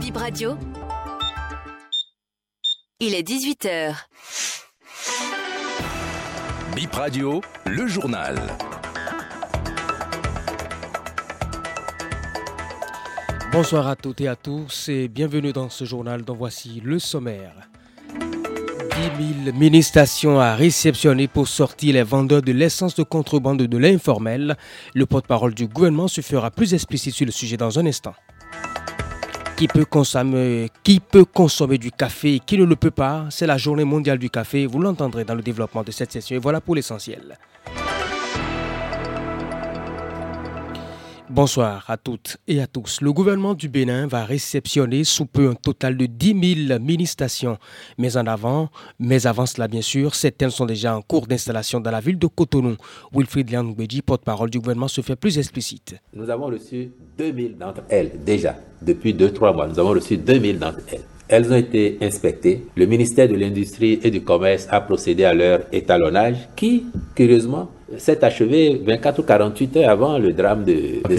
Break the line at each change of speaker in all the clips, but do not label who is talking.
Bip Radio. Il est 18h.
Bip Radio, le journal.
Bonsoir à toutes et à tous et bienvenue dans ce journal dont voici le sommaire. 10 000 mini-stations à réceptionner pour sortir les vendeurs de l'essence de contrebande de l'informel. Le porte-parole du gouvernement se fera plus explicite sur le sujet dans un instant. Qui peut, consommer, du café et qui ne le peut pas C'est la journée mondiale du café. Vous l'entendrez dans le développement de cette session. Et voilà pour l'essentiel. Bonsoir à toutes et à tous. Le gouvernement du Bénin va réceptionner sous peu un total de 10 000 mini-stations. Mais en avant, mais avant cela bien sûr, certaines sont déjà en cours d'installation dans la ville de Cotonou. Wilfried Liangbeji, porte-parole du gouvernement, se fait plus explicite.
Nous avons reçu 2000 d'entre elles déjà. Depuis 2-3 mois, nous avons reçu 2000 d'entre elles. Elles ont été inspectées. Le ministère de l'Industrie et du Commerce a procédé à leur étalonnage qui, curieusement, s'est achevé 24 ou 48 heures avant le drame de, okay. de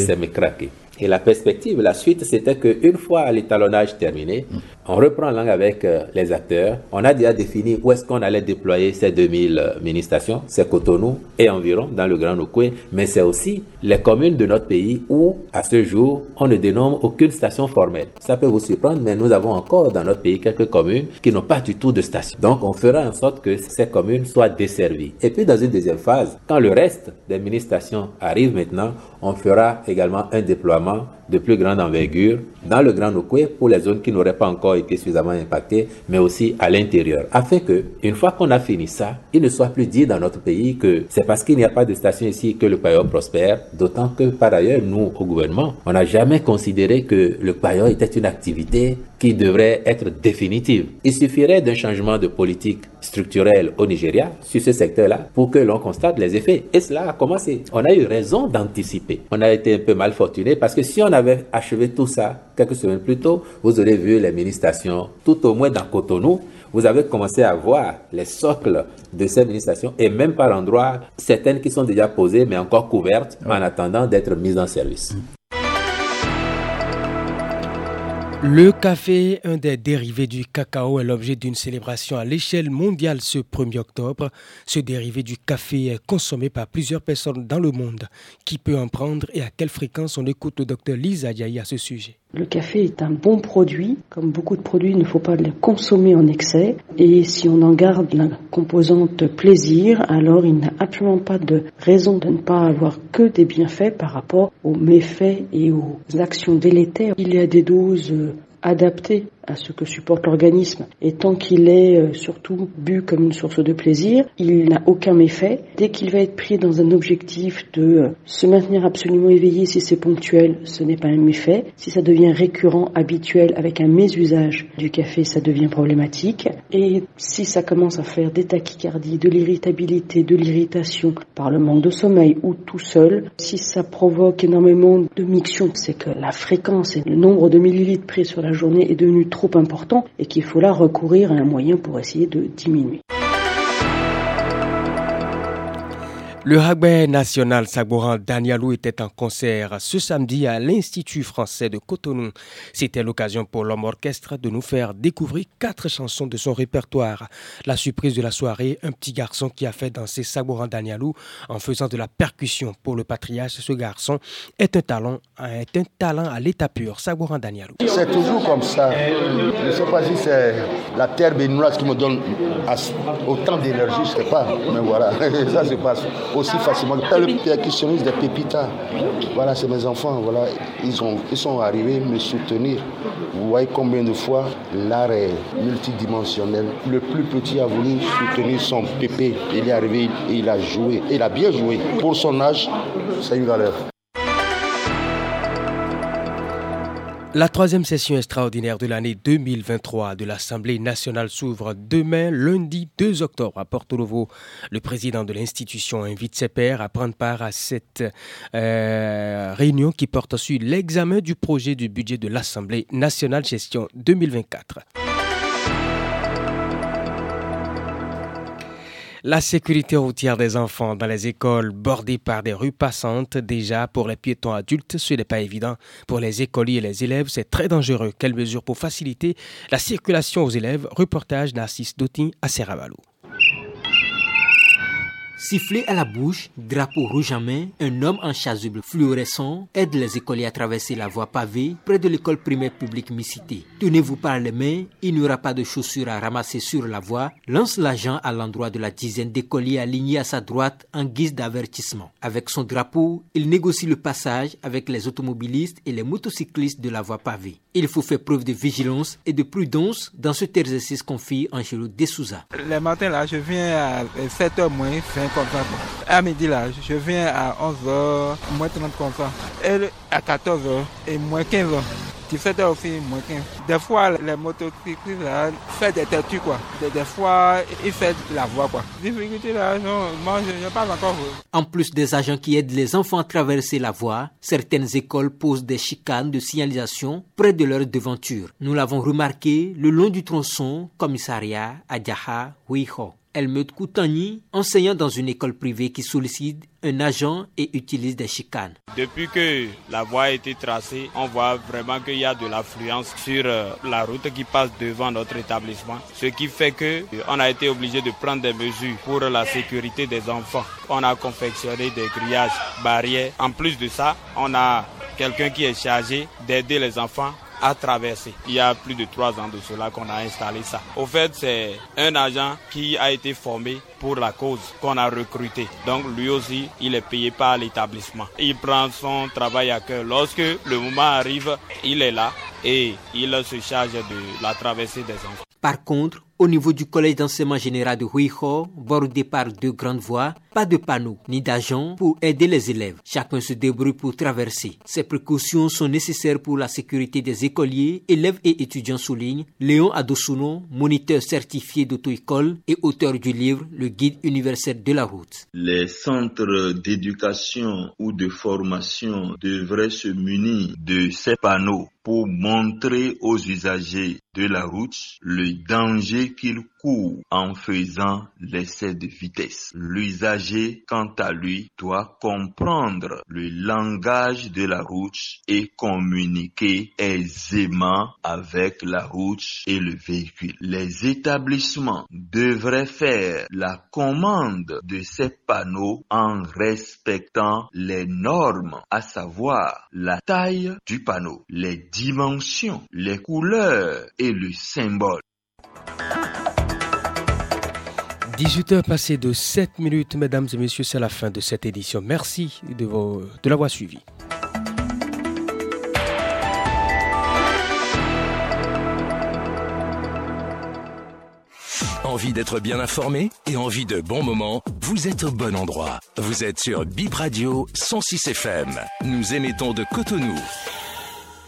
Et la perspective, la suite, c'était qu'une fois l'étalonnage terminé, on reprend langue avec euh, les acteurs. On a déjà défini où est-ce qu'on allait déployer ces 2000 euh, mini-stations. C'est Cotonou et environ dans le Grand Nokoué, mais c'est aussi les communes de notre pays où, à ce jour, on ne dénomme aucune station formelle. Ça peut vous surprendre, mais nous avons encore dans notre pays quelques communes qui n'ont pas du tout de station. Donc, on fera en sorte que ces communes soient desservies. Et puis, dans une deuxième phase, quand le reste des mini-stations arrive maintenant, on fera également un déploiement de plus grande envergure dans le Grand Nokoué pour les zones qui n'auraient pas encore été suffisamment impactées, mais aussi à l'intérieur, afin que, une fois qu'on a fini ça, il ne soit plus dit dans notre pays que c'est parce qu'il n'y a pas de station ici que le paillot prospère, d'autant que par ailleurs, nous, au gouvernement, on n'a jamais considéré que le paillot était une activité qui devrait être définitive. Il suffirait d'un changement de politique structurelle au Nigeria sur ce secteur-là pour que l'on constate les effets. Et cela a commencé. On a eu raison d'anticiper. On a été un peu mal fortuné parce que si on avait achevé tout ça quelques semaines plus tôt, vous aurez vu les ministrations, tout au moins dans Cotonou, vous avez commencé à voir les socles de ces ministrations et même par endroits, certaines qui sont déjà posées mais encore couvertes en attendant d'être mises en service.
Le café, un des dérivés du cacao, est l'objet d'une célébration à l'échelle mondiale ce 1er octobre. Ce dérivé du café est consommé par plusieurs personnes dans le monde. Qui peut en prendre et à quelle fréquence? On écoute le docteur Lisa Diaye à ce sujet.
Le café est un bon produit. Comme beaucoup de produits, il ne faut pas le consommer en excès. Et si on en garde la composante plaisir, alors il n'a absolument pas de raison de ne pas avoir que des bienfaits par rapport aux méfaits et aux actions délétères. Il y a des doses adaptées à ce que supporte l'organisme. Et tant qu'il est euh, surtout bu comme une source de plaisir, il n'a aucun méfait. Dès qu'il va être pris dans un objectif de euh, se maintenir absolument éveillé si c'est ponctuel, ce n'est pas un méfait. Si ça devient récurrent, habituel, avec un mésusage du café, ça devient problématique. Et si ça commence à faire des tachycardies, de l'irritabilité, de l'irritation par le manque de sommeil ou tout seul, si ça provoque énormément de miction, c'est que la fréquence et le nombre de millilitres pris sur la journée est devenu trop trop important et qu'il faut là recourir à un moyen pour essayer de diminuer.
Le rugby national Sagoran Danielou était en concert ce samedi à l'Institut français de Cotonou. C'était l'occasion pour l'homme orchestre de nous faire découvrir quatre chansons de son répertoire. La surprise de la soirée, un petit garçon qui a fait danser Sagoran Danielou en faisant de la percussion pour le patriarche. Ce garçon est un talent, à l'état pur. Sagoran Danielou.
C'est toujours comme ça. Je ne c'est la terre béninoise qui me donne autant d'énergie, je ne sais pas. Mais voilà, ça se passe aussi facilement. Le percussionniste des Pépitas, voilà, c'est mes enfants, voilà, ils, ont, ils sont arrivés me soutenir. Vous voyez combien de fois l'art est multidimensionnel. Le plus petit a voulu soutenir son pépé. Il est arrivé et il a joué. il a bien joué. Pour son âge, c'est une valeur.
La troisième session extraordinaire de l'année 2023 de l'Assemblée nationale s'ouvre demain, lundi 2 octobre, à Porto Novo. Le président de l'institution invite ses pairs à prendre part à cette euh, réunion qui porte sur l'examen du projet du budget de l'Assemblée nationale gestion 2024. La sécurité routière des enfants dans les écoles bordées par des rues passantes, déjà pour les piétons adultes, ce n'est pas évident. Pour les écoliers et les élèves, c'est très dangereux. Quelles mesures pour faciliter la circulation aux élèves? Reportage Narcisse Dotin à Serravalou.
Sifflé à la bouche, drapeau rouge en main, un homme en chasuble fluorescent aide les écoliers à traverser la voie pavée près de l'école primaire publique Missité. Tenez-vous par les mains, il n'y aura pas de chaussures à ramasser sur la voie, lance l'agent à l'endroit de la dizaine d'écoliers alignés à sa droite en guise d'avertissement. Avec son drapeau, il négocie le passage avec les automobilistes et les motocyclistes de la voie pavée. Il faut faire preuve de vigilance et de prudence dans cet exercice confie Angelo Dessouza.
Les matins là, je viens à 7h moins À midi là, je viens à 11h, moins 30 comme ça. À 14h et moins 15h. 17h aussi, moins 15. Des fois, les motocyclistes font des têtus quoi. Des, fois, ils font la voie quoi. Difficulté là, non, moi je pas encore.
En plus des agents qui aident les enfants à traverser la voie, certaines écoles posent des chicanes de signalisation près de leur devanture. Nous l'avons remarqué le long du tronçon commissariat à Djaha, Huiho. Elmeut Koutani, enseignant dans une école privée qui sollicite un agent et utilise des chicanes.
Depuis que la voie a été tracée, on voit vraiment qu'il y a de l'affluence sur euh, la route qui passe devant notre établissement, ce qui fait que euh, on a été obligé de prendre des mesures pour la sécurité des enfants. On a confectionné des grillages, barrières. En plus de ça, on a quelqu'un qui est chargé d'aider les enfants à traverser. Il y a plus de trois ans de cela qu'on a installé ça. Au fait, c'est un agent qui a été formé pour la cause qu'on a recruté. Donc lui aussi, il est payé par l'établissement. Il prend son travail à cœur. Lorsque le moment arrive, il est là et il se charge de la traversée des enfants.
Par contre, au niveau du collège d'enseignement général de Huiho, bordé par deux grandes voies, pas de panneaux ni d'agents pour aider les élèves. Chacun se débrouille pour traverser. Ces précautions sont nécessaires pour la sécurité des écoliers, élèves et étudiants souligne Léon Adosuno, moniteur certifié d'auto-école et auteur du livre Le guide universel de la route.
Les centres d'éducation ou de formation devraient se munir de ces panneaux pour montrer aux usagers de la route le danger qu'ils courent en faisant l'essai de vitesse. L'usager, quant à lui, doit comprendre le langage de la route et communiquer aisément avec la route et le véhicule. Les établissements devraient faire la commande de ces panneaux en respectant les normes, à savoir la taille du panneau, les dimensions, les couleurs et le symbole.
18h passées de 7 minutes, mesdames et messieurs, c'est la fin de cette édition. Merci de, vos, de l'avoir suivi.
Envie d'être bien informé et envie de bons moments? Vous êtes au bon endroit. Vous êtes sur Bip Radio 106 FM. Nous émettons de Cotonou.